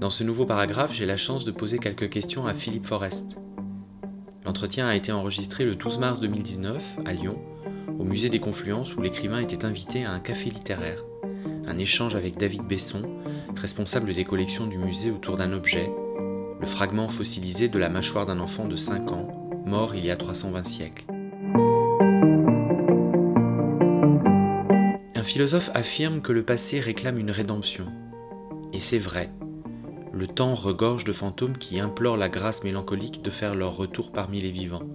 Dans ce nouveau paragraphe, j'ai la chance de poser quelques questions à Philippe Forest. L'entretien a été enregistré le 12 mars 2019 à Lyon, au musée des Confluences où l'écrivain était invité à un café littéraire. Un échange avec David Besson, responsable des collections du musée autour d'un objet, le fragment fossilisé de la mâchoire d'un enfant de 5 ans, mort il y a 320 siècles. Un philosophe affirme que le passé réclame une rédemption. Et c'est vrai. Le temps regorge de fantômes qui implorent la grâce mélancolique de faire leur retour parmi les vivants.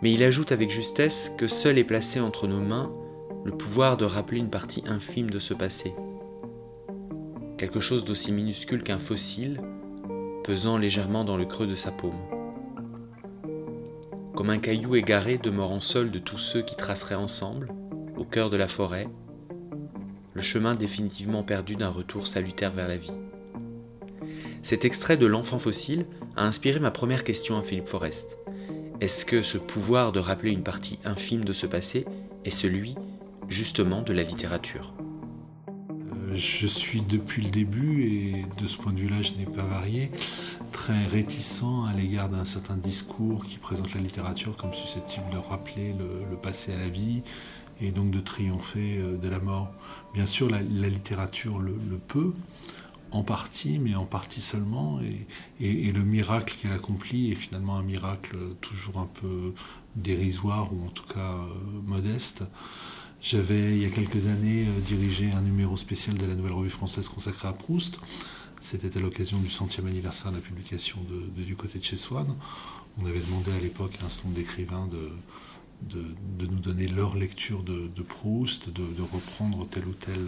Mais il ajoute avec justesse que seul est placé entre nos mains le pouvoir de rappeler une partie infime de ce passé. Quelque chose d'aussi minuscule qu'un fossile, pesant légèrement dans le creux de sa paume. Comme un caillou égaré demeurant seul de tous ceux qui traceraient ensemble, au cœur de la forêt, le chemin définitivement perdu d'un retour salutaire vers la vie. Cet extrait de L'enfant fossile a inspiré ma première question à Philippe Forest. Est-ce que ce pouvoir de rappeler une partie infime de ce passé est celui, justement, de la littérature? Euh, Je suis depuis le début, et de ce point de vue-là, je n'ai pas varié, très réticent à l'égard d'un certain discours qui présente la littérature comme susceptible de rappeler le, passé à la vie, et donc de triompher euh, de la mort. Bien sûr, la, littérature le, peut, en partie, mais en partie seulement, et, le miracle qu'elle accomplit est finalement un miracle toujours un peu dérisoire, ou en tout cas euh, modeste. J'avais, il y a quelques années, euh, dirigé un numéro spécial de la Nouvelle Revue Française consacré à Proust. C'était à l'occasion du centième anniversaire de la publication de, Du côté de chez Swann. On avait demandé à l'époque à un certain nombre d'écrivains de, de, nous donner leur lecture de, Proust, de, reprendre tel ou tel,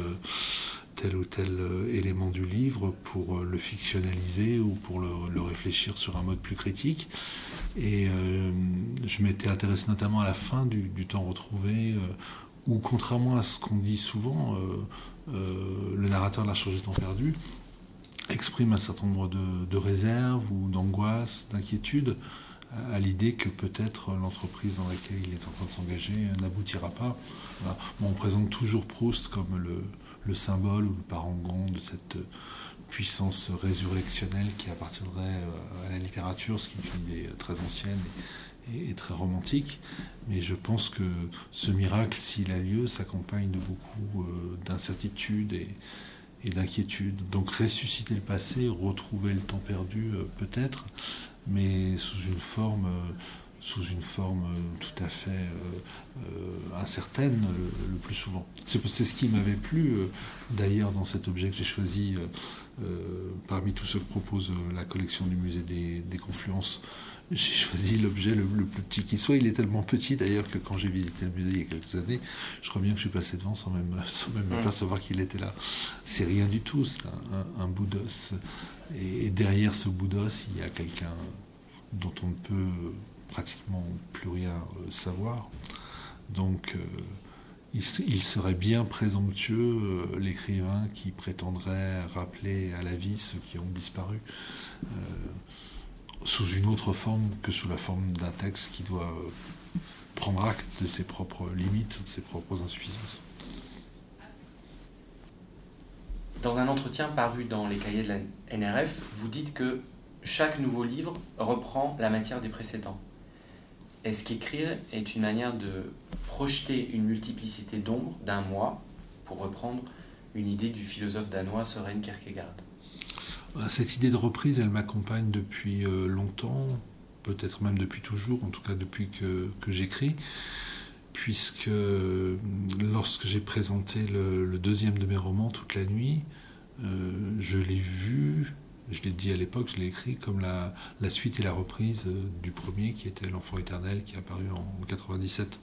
tel ou tel euh, élément du livre pour euh, le fictionnaliser ou pour le, réfléchir sur un mode plus critique. Et euh, je m'étais intéressé notamment à la fin du, temps retrouvé, où contrairement à ce qu'on dit souvent, le narrateur de la charge du temps perdu exprime un certain nombre de, de réserves ou d'angoisses, d'inquiétudes à l'idée que peut-être l'entreprise dans laquelle il est en train de s'engager n'aboutira pas. on présente toujours Proust comme le, symbole ou le parangon de cette puissance résurrectionnelle qui appartiendrait euh, à la littérature, ce qui est une très ancienne et, très romantique. Mais je pense que ce miracle, s'il a lieu, s'accompagne de beaucoup euh, d'incertitudes et, et d'inquiétudes. Donc ressusciter le passé, retrouver le temps perdu, euh, peut-être, mais sous une forme, euh, sous une forme euh, tout à fait incertaine le, plus souvent. C'est ce qui m'avait plu d'ailleurs dans cet objet que j'ai choisi parmi tous ceux que propose la collection du musée des, Confluences. J'ai choisi l'objet le, plus petit qui soit. Il est tellement petit d'ailleurs que quand j'ai visité le musée il y a quelques années, je crois bien que je suis passé devant sans même, sans même qu'il était là. C'est rien du tout, c'est un, un bout d'os et, derrière ce bout d'os, il y a quelqu'un dont on ne peut pratiquement plus rien euh, savoir. Donc, euh, il, serait bien présomptueux, euh, l'écrivain qui prétendrait rappeler à la vie ceux qui ont disparu, sous une autre forme que sous la forme d'un texte qui doit prendre acte de ses propres limites, de ses propres insuffisances. Dans un entretien paru dans les cahiers de la NRF, vous dites que chaque nouveau livre reprend la matière des précédents. Est-ce qu'écrire est une manière de projeter une multiplicité d'ombres d'un moi, pour reprendre une idée du philosophe danois Søren Kierkegaard? Cette idée de reprise, elle m'accompagne depuis euh, longtemps, peut-être même depuis toujours, en tout cas depuis que, que j'écris puisque euh, lorsque j'ai présenté le, deuxième de mes romans, Toute la nuit, euh, je l'ai vu, je l'ai dit à l'époque, je l'ai écrit comme la, suite et la reprise du premier qui était L'enfant éternel qui est apparu en 97.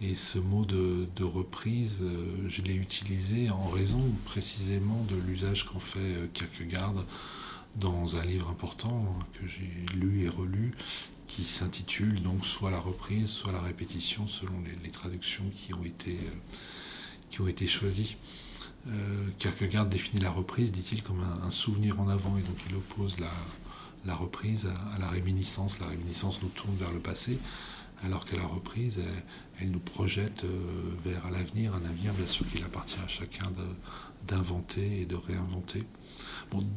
Et ce mot de, reprise, je l'ai utilisé en raison précisément de l'usage qu'en fait Kierkegaard dans un livre important que j'ai lu et relu, qui s'intitule donc soit la reprise, soit la répétition, selon les, traductions qui ont été, euh, qui ont été choisies. Euh, Kierkegaard définit la reprise, dit-il, comme un, souvenir en avant, et donc il oppose la reprise à, la réminiscence. La réminiscence nous tourne vers le passé, alors que la reprise, elle, nous projette vers l'avenir, un avenir bien sûr qu'il appartient à chacun d'inventer et de réinventer.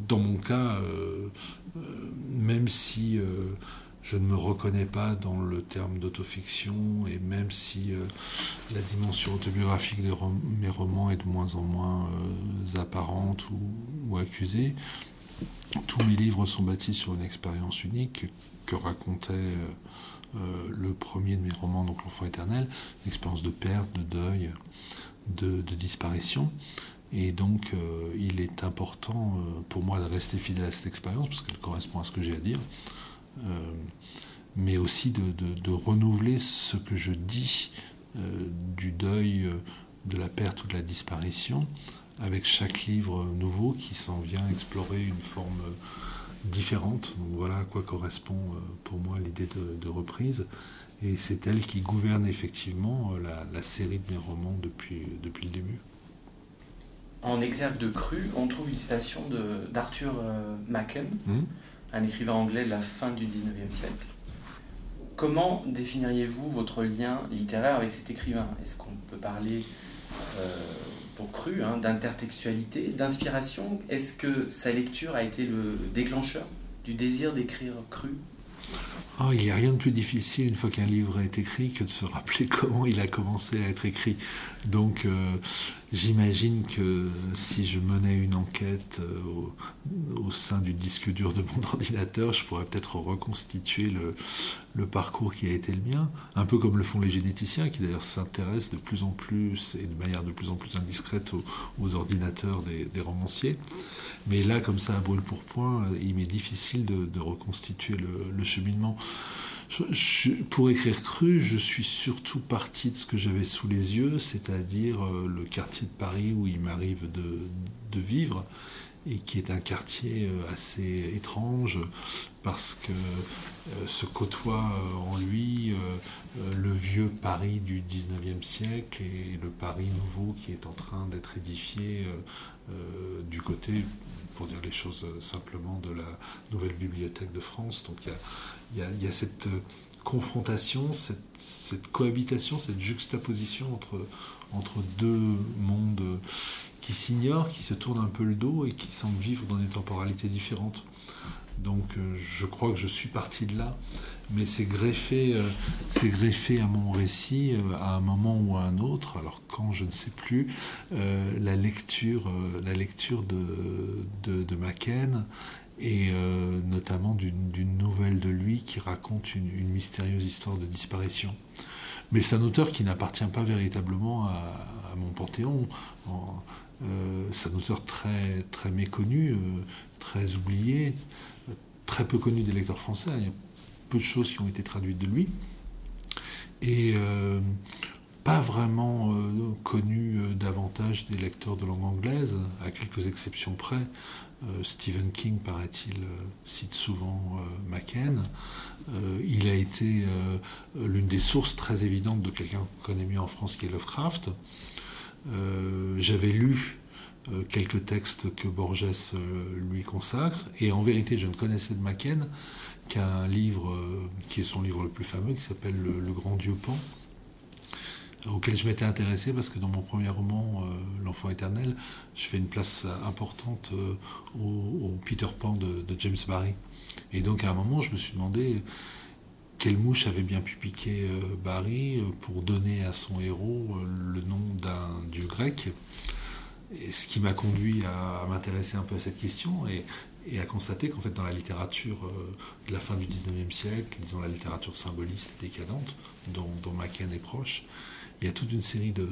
Dans mon cas, même si je ne me reconnais pas dans le terme d'autofiction et même si euh, la dimension autobiographique de mes romans est de moins en moins euh, apparente ou, accusée, tous mes livres sont bâtis sur une expérience unique que racontait euh, le premier de mes romans, donc L'enfant éternel, une expérience de perte, de deuil, de, disparition. Et donc, il est important pour moi de rester fidèle à cette expérience parce qu'elle correspond à ce que j'ai à dire. Euh, mais aussi de, renouveler ce que je dis euh, du deuil, euh, de la perte ou de la disparition, avec chaque livre nouveau qui s'en vient explorer une forme différente. Donc voilà à quoi correspond pour moi l'idée de, reprise. Et c'est elle qui gouverne effectivement la, série de mes romans depuis, depuis le début. En exergue de Cru, on trouve une citation d'Arthur Machen. Hum un écrivain anglais de la fin du 19e siècle. Comment définiriez-vous votre lien littéraire avec cet écrivain? Est-ce qu'on peut parler, euh, pour cru, hein, d'intertextualité, d'inspiration Est-ce que sa lecture a été le déclencheur du désir d'écrire cru? Oh, il n'y a rien de plus difficile une fois qu'un livre est écrit que de se rappeler comment il a commencé à être écrit. Donc euh, j'imagine que si je menais une enquête euh, au, sein du disque dur de mon ordinateur, je pourrais peut-être reconstituer le, parcours qui a été le mien, un peu comme le font les généticiens qui d'ailleurs s'intéressent de plus en plus et de manière de plus en plus indiscrète aux, ordinateurs des, romanciers. Mais là, comme ça, à brûle pour point, il m'est difficile de, reconstituer le cheminement pour écrire cru, je suis surtout parti de ce que j'avais sous les yeux, c'est-à-dire euh, le quartier de Paris où il m'arrive de, vivre, et qui est un quartier euh, assez étrange parce que euh, se côtoie en lui le vieux Paris du 19e siècle et le Paris nouveau qui est en train d'être édifié du côté, pour dire les choses simplement, de la nouvelle bibliothèque de France. Donc il y a il y, a, cette euh, confrontation, cette, cohabitation, cette juxtaposition entre, entre deux mondes qui s'ignorent, qui se tournent un peu le dos et qui semblent vivre dans des temporalités différentes. Donc euh, je crois que je suis parti de là, mais c'est greffé, euh, greffé à mon récit à un moment ou à un autre. Alors quand je ne sais plus, la lecture, la lecture de, de, de Macken et euh, notamment d'une nouvelle de lui qui raconte une, mystérieuse histoire de disparition. Mais c'est un auteur qui n'appartient pas véritablement à, mon panthéon. Euh, c'est un auteur très, très méconnu, euh, très oublié, très peu connu des lecteurs français. Il y a peu de choses qui ont été traduites de lui. Et pas vraiment connu des lecteurs de langue anglaise, à quelques exceptions près. Euh, Stephen King, paraît-il, euh, cite souvent euh, Machen. il a été l'une des sources très évidentes de quelqu'un qu'on connaît mieux en France qui est Lovecraft. J'avais lu quelques textes que Borges lui consacre, et en vérité, je ne connaissais de Machen qu'un livre qui est son livre le plus fameux, qui s'appelle le Grand Dieu Pan, auquel je m'étais intéressé parce que dans mon premier roman, euh, L'enfant éternel, je fais une place importante euh, au, Peter Pan de, James Barry. Et donc à un moment, je me suis demandé quelle mouche avait bien pu piquer euh, Barry pour donner à son héros le nom d'un dieu grec. Et ce qui m'a conduit à, m'intéresser un peu à cette question et, à constater qu'en fait dans la littérature de la fin du 19e siècle, disons la littérature symboliste et décadente, dont, dont Machen est proche, il y a toute une série de,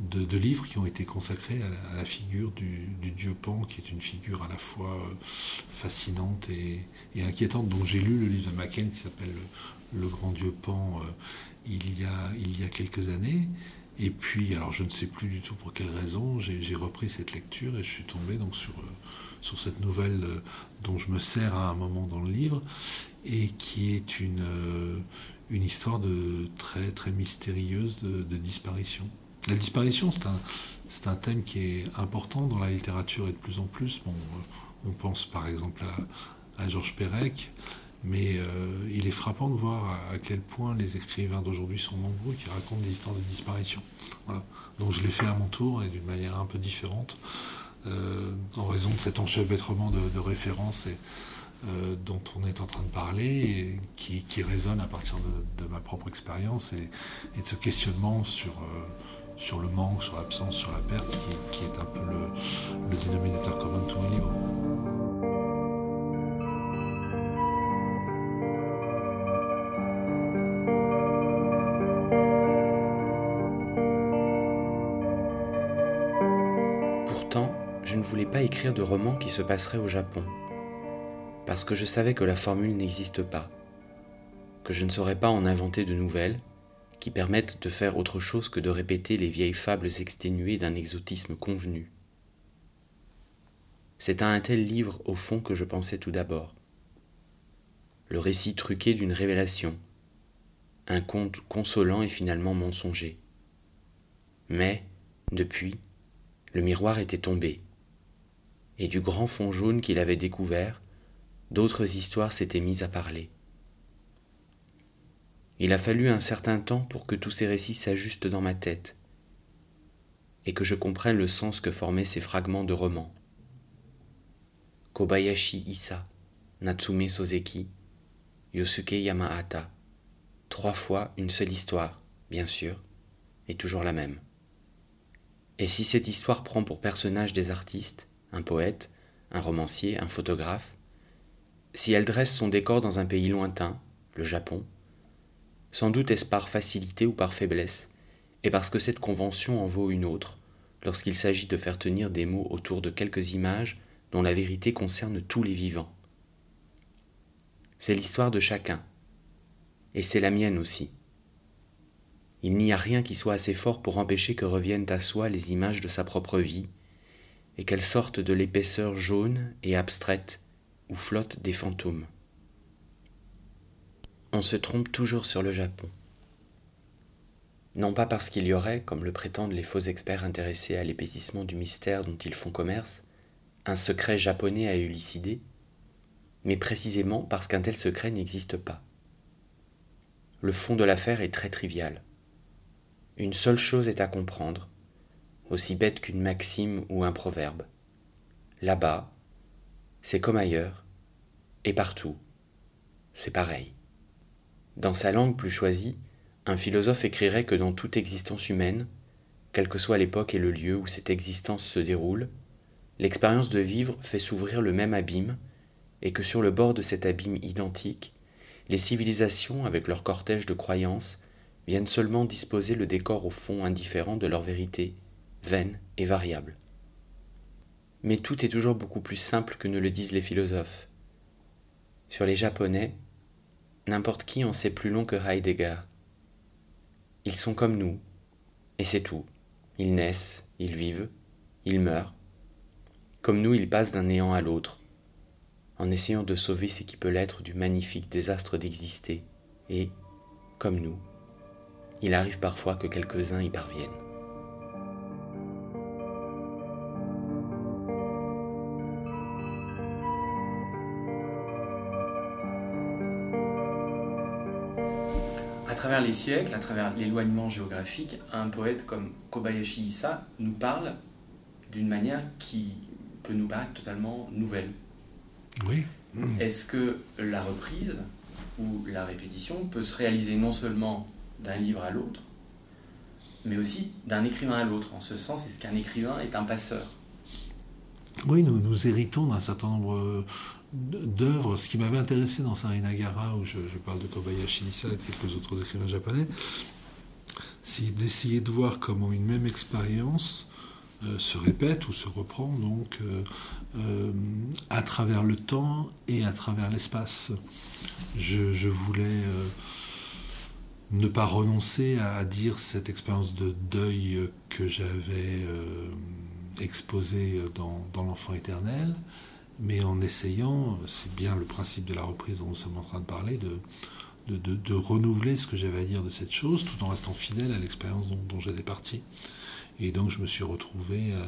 de, livres qui ont été consacrés à la, figure du, dieu Pan, qui est une figure à la fois euh, fascinante et, inquiétante. Donc j'ai lu le livre de Macken qui s'appelle le, grand dieu Pan euh, il, y a, il y a quelques années. Et puis, alors je ne sais plus du tout pour quelle raison, j'ai repris cette lecture et je suis tombé donc sur, euh, sur cette nouvelle dont je me sers à un moment dans le livre et qui est une, une histoire de très très mystérieuse de, disparition. La disparition, c'est un, c'est un thème qui est important dans la littérature et de plus en plus. Bon, euh, on pense par exemple à, à Georges Perec, Mais euh, il est frappant de voir à, quel point les écrivains d'aujourd'hui sont nombreux qui racontent des histoires de disparition. Voilà. Donc je l'ai fait à mon tour et d'une manière un peu différente, euh, en raison de cet enchevêtrement de, références euh, dont on est en train de parler et qui, résonne à partir de, ma propre expérience et, de ce questionnement sur, sur le manque, sur l'absence, sur la perte, qui, est un peu le, dénominateur commun de tous mes livres. voulais pas écrire de romans qui se passeraient au Japon, parce que je savais que la formule n'existe pas, que je ne saurais pas en inventer de nouvelles qui permettent de faire autre chose que de répéter les vieilles fables exténuées d'un exotisme convenu. C'est à un tel livre, au fond, que je pensais tout d'abord. Le récit truqué d'une révélation, un conte consolant et finalement mensonger. Mais, depuis, le miroir était tombé et du grand fond jaune qu'il avait découvert, d'autres histoires s'étaient mises à parler. Il a fallu un certain temps pour que tous ces récits s'ajustent dans ma tête, et que je comprenne le sens que formaient ces fragments de romans. Kobayashi Issa, Natsume Soseki, Yosuke Yamahata, trois fois une seule histoire, bien sûr, et toujours la même. Et si cette histoire prend pour personnage des artistes, un poète, un romancier, un photographe, si elle dresse son décor dans un pays lointain, le Japon, sans doute est-ce par facilité ou par faiblesse, et parce que cette convention en vaut une autre, lorsqu'il s'agit de faire tenir des mots autour de quelques images dont la vérité concerne tous les vivants. C'est l'histoire de chacun, et c'est la mienne aussi. Il n'y a rien qui soit assez fort pour empêcher que reviennent à soi les images de sa propre vie, et qu'elles sortent de l'épaisseur jaune et abstraite où flottent des fantômes. On se trompe toujours sur le Japon. Non pas parce qu'il y aurait, comme le prétendent les faux experts intéressés à l'épaississement du mystère dont ils font commerce, un secret japonais à élucider, mais précisément parce qu'un tel secret n'existe pas. Le fond de l'affaire est très trivial. Une seule chose est à comprendre, aussi bête qu'une maxime ou un proverbe. Là-bas, c'est comme ailleurs, et partout, c'est pareil. Dans sa langue plus choisie, un philosophe écrirait que dans toute existence humaine, quelle que soit l'époque et le lieu où cette existence se déroule, l'expérience de vivre fait s'ouvrir le même abîme, et que sur le bord de cet abîme identique, les civilisations, avec leur cortège de croyances, viennent seulement disposer le décor au fond indifférent de leur vérité vaine et variable. Mais tout est toujours beaucoup plus simple que ne le disent les philosophes. Sur les Japonais, n'importe qui en sait plus long que Heidegger. Ils sont comme nous, et c'est tout. Ils naissent, ils vivent, ils meurent. Comme nous, ils passent d'un néant à l'autre, en essayant de sauver ce qui peut l'être du magnifique désastre d'exister, et, comme nous, il arrive parfois que quelques-uns y parviennent. Travers les siècles, à travers l'éloignement géographique, un poète comme Kobayashi Issa nous parle d'une manière qui peut nous paraître totalement nouvelle. Oui. Est-ce que la reprise ou la répétition peut se réaliser non seulement d'un livre à l'autre, mais aussi d'un écrivain à l'autre? En ce sens, est-ce qu'un écrivain est un passeur? Oui, nous, nous héritons d'un certain nombre d'œuvres. Ce qui m'avait intéressé dans Sarinagara, où je, parle de Kobayashi Issa et quelques autres écrivains japonais, c'est d'essayer de voir comment une même expérience euh, se répète ou se reprend donc euh, euh, à travers le temps et à travers l'espace. Je, voulais ne pas renoncer à dire cette expérience de deuil que j'avais exposée dans l'enfant éternel, mais en essayant, c'est bien le principe de la reprise dont nous sommes en train de parler, de, de, renouveler ce que j'avais à dire de cette chose, tout en restant fidèle à l'expérience dont, j'étais parti. Et donc je me suis retrouvé euh,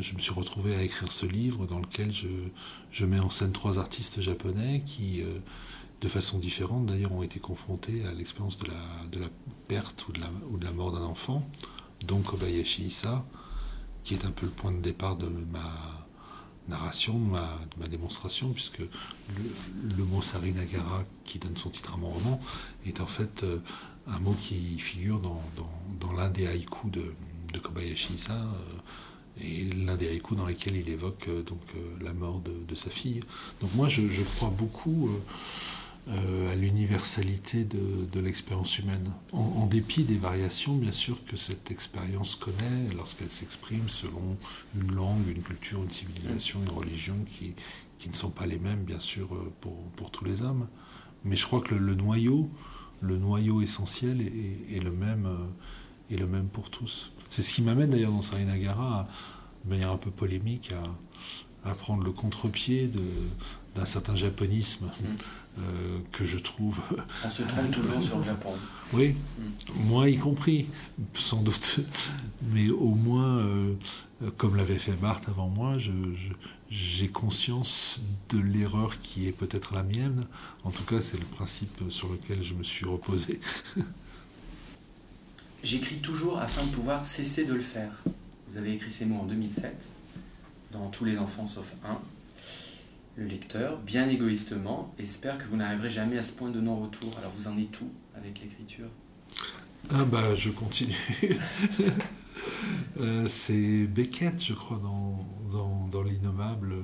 je me suis retrouvé à écrire ce livre dans lequel je, mets en scène trois artistes japonais qui, de façon différente d'ailleurs, ont été confrontés à l'expérience de la, perte ou de la, ou de la mort d'un enfant, dont Kobayashi Issa, qui est un peu le point de départ de ma narration, de ma, démonstration, puisque le, mot Sarinagara, qui donne son titre à mon roman, est en fait euh, un mot qui figure dans, l'un des haïkus de, Kobayashi Issa, euh, et l'un des haïkus dans lesquels il évoque euh, donc, la mort de, sa fille. Donc moi, je, crois beaucoup à l'universalité de, l'expérience humaine. En, dépit des variations, bien sûr, que cette expérience connaît lorsqu'elle s'exprime selon une langue, une culture, une civilisation, une religion qui, qui ne sont pas les mêmes, bien sûr, euh, pour, pour tous les hommes. Mais je crois que le, noyau, le noyau essentiel est, le même, euh, est le même pour tous. C'est ce qui m'amène d'ailleurs dans Sarinagara, de manière un peu polémique, à, à prendre le contre-pied d'un certain japonisme. Mm. Euh, que je trouve. On se trompe toujours sur le Japon. Oui, mm. moi y compris, sans doute. Mais au moins, euh, comme l'avait fait Marthe avant moi, j'ai conscience de l'erreur qui est peut-être la mienne. En tout cas, c'est le principe sur lequel je me suis reposé. J'écris toujours afin de pouvoir cesser de le faire. Vous avez écrit ces mots en 2007, dans Tous les enfants sauf un le lecteur, bien égoïstement, espère que vous n'arriverez jamais à ce point de non-retour. Alors vous en êtes tout avec l'écriture? Ah bah je continue. Euh, c'est Beckett, je crois, dans, dans, L'innommable,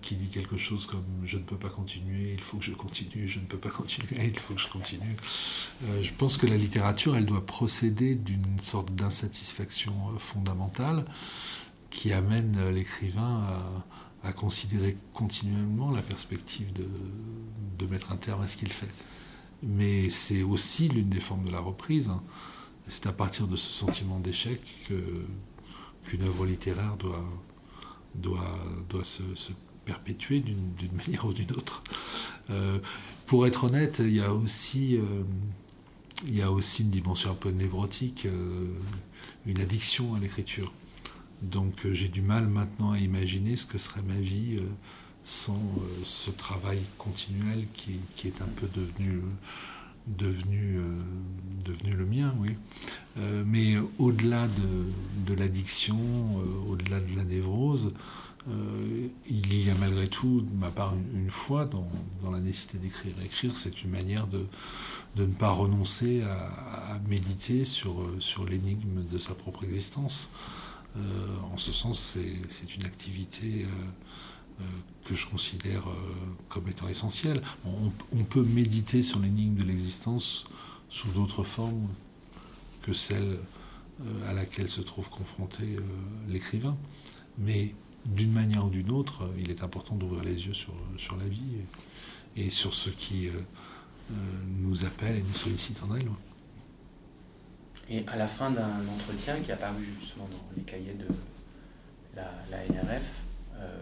qui dit quelque chose comme je ne peux pas continuer, il faut que je continue, je ne peux pas continuer, il faut que je continue. Euh, je pense que la littérature, elle doit procéder d'une sorte d'insatisfaction euh, fondamentale qui amène l'écrivain à considérer continuellement la perspective de, mettre un terme à ce qu'il fait. Mais c'est aussi l'une des formes de la reprise. Hein. C'est à partir de ce sentiment d'échec qu'une œuvre littéraire doit, doit, doit se, perpétuer d'une manière ou d'une autre. Euh, pour être honnête, il y a aussi, euh, il y a aussi une dimension un peu névrotique, euh, une addiction à l'écriture. Donc euh, j'ai du mal maintenant à imaginer ce que serait ma vie euh, sans euh, ce travail continuel qui, est un peu devenu, le mien, oui. mais au-delà de, l'addiction, au-delà de la névrose, il y a malgré tout, de ma part, une, foi dans, la nécessité d'écrire. Écrire, c'est une manière de, ne pas renoncer à, méditer sur l'énigme de sa propre existence. Euh, en ce sens, c'est une activité euh, euh, que je considère comme étant essentielle. On, peut méditer sur l'énigme de l'existence sous d'autres formes que celle à laquelle se trouve confronté l'écrivain. Mais d'une manière ou d'une autre, il est important d'ouvrir les yeux sur, la vie et, sur ce qui nous appelle et nous sollicite en elle. Et à la fin d'un entretien qui a paru justement dans les cahiers de la, NRF, euh,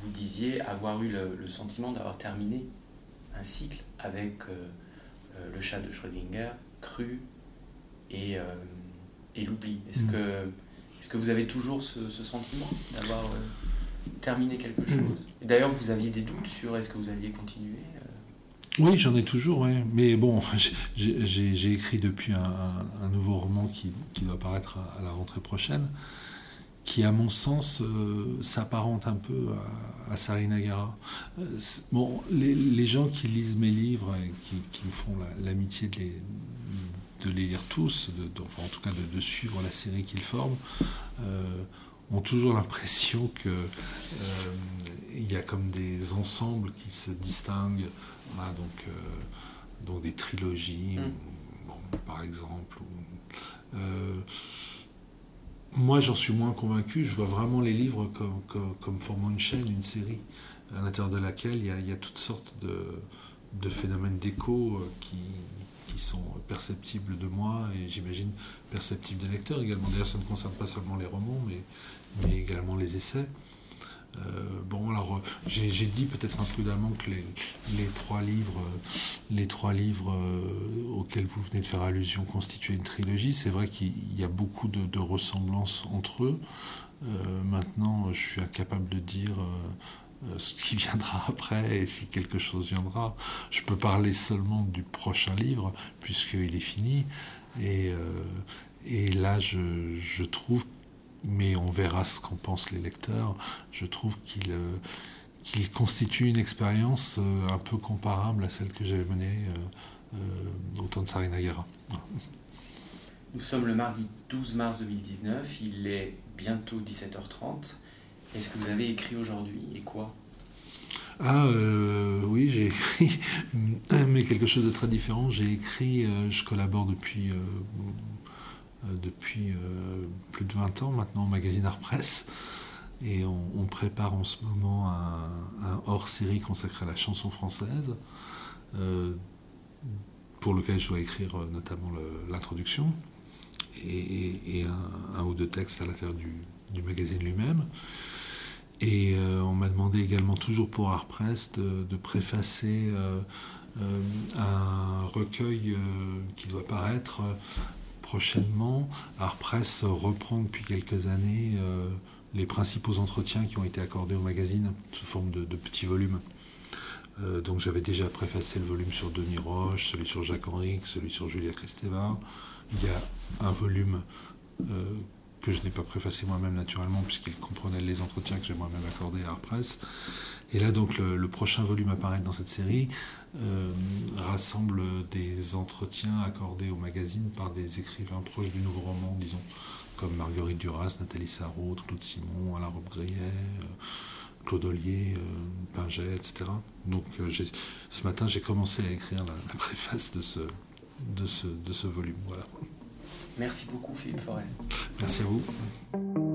vous disiez avoir eu le, sentiment d'avoir terminé un cycle avec euh, euh, le chat de Schrödinger, Cru et, et l'oubli. Est-ce mm. que, est que vous avez toujours ce, sentiment d'avoir terminé quelque chose? D'ailleurs, vous aviez des doutes sur est-ce que vous alliez continuer? Oui, j'en ai toujours, mais bon, j'ai écrit depuis un, nouveau roman qui, doit paraître à, la rentrée prochaine, qui, à mon sens, euh, s'apparente un peu à, Sarinagara. Euh, bon, les, gens qui lisent mes livres et qui, me font l'amitié de, les, lire tous, en tout cas de, suivre la série qu'ils forment, euh, ont toujours l'impression qu'il il y a comme des ensembles qui se distinguent donc, euh, donc des trilogies, mm. par exemple. Euh, moi, j'en suis moins convaincu. Je vois vraiment les livres comme, comme, formant une chaîne, une série, à l'intérieur de laquelle il y, a, toutes sortes de, phénomènes d'écho euh, qui, qui, sont perceptibles de moi et j'imagine perceptibles des lecteurs également. D'ailleurs, ça ne concerne pas seulement les romans, mais, mais également les essais. Bon, alors j'ai dit peut-être imprudemment que les, trois livres, les trois livres auxquels vous venez de faire allusion constituaient une trilogie. C'est vrai qu'il y a beaucoup de, ressemblances entre eux. maintenant, je suis incapable de dire euh, ce qui viendra après et si quelque chose viendra. Je peux parler seulement du prochain livre puisqu'il est fini. Et, euh, là, je, je, trouve, mais on verra ce qu'en pensent les lecteurs, je trouve qu'il euh, constitue une expérience un peu comparable à celle que j'avais menée au temps de Sarinagara. Nous sommes le mardi 12 mars 2019, il est bientôt 17h30. Est-ce que vous avez écrit aujourd'hui et quoi? Ah euh, oui, j'ai écrit, mais quelque chose de très différent. J'ai écrit, euh, je collabore depuis, euh, depuis plus de 20 ans maintenant au magazine Art Press. Et on, prépare en ce moment un, hors-série consacré à la chanson française, pour lequel je dois écrire notamment l'introduction et, un, ou deux textes à l'intérieur du magazine lui-même. Et euh, on m'a demandé également, toujours pour Art Press, de, préfacer euh, euh, un recueil qui doit paraître prochainement. Art reprend depuis quelques années les principaux entretiens qui ont été accordés au magazine sous forme de, petits volumes. donc j'avais déjà préfacé le volume sur Denis Roche, celui sur Jacques Henrique, celui sur Julia Kristeva. Il y a un volume que je n'ai pas préfacé moi-même naturellement, puisqu'il comprenait les entretiens que j'ai moi-même accordés à Art Press. Et là, donc, le, prochain volume apparaître dans cette série euh, rassemble des entretiens accordés au magazine par des écrivains proches du nouveau roman, disons, comme Marguerite Duras, Nathalie Sarraute, Claude Simon, Alain Robbe-Grillet, euh, Claude Ollier, euh, Pinget, etc. Donc, ce matin, j'ai commencé à écrire la, préface de ce, de ce, de ce volume. Voilà. Merci beaucoup Philippe Forest. Merci à vous.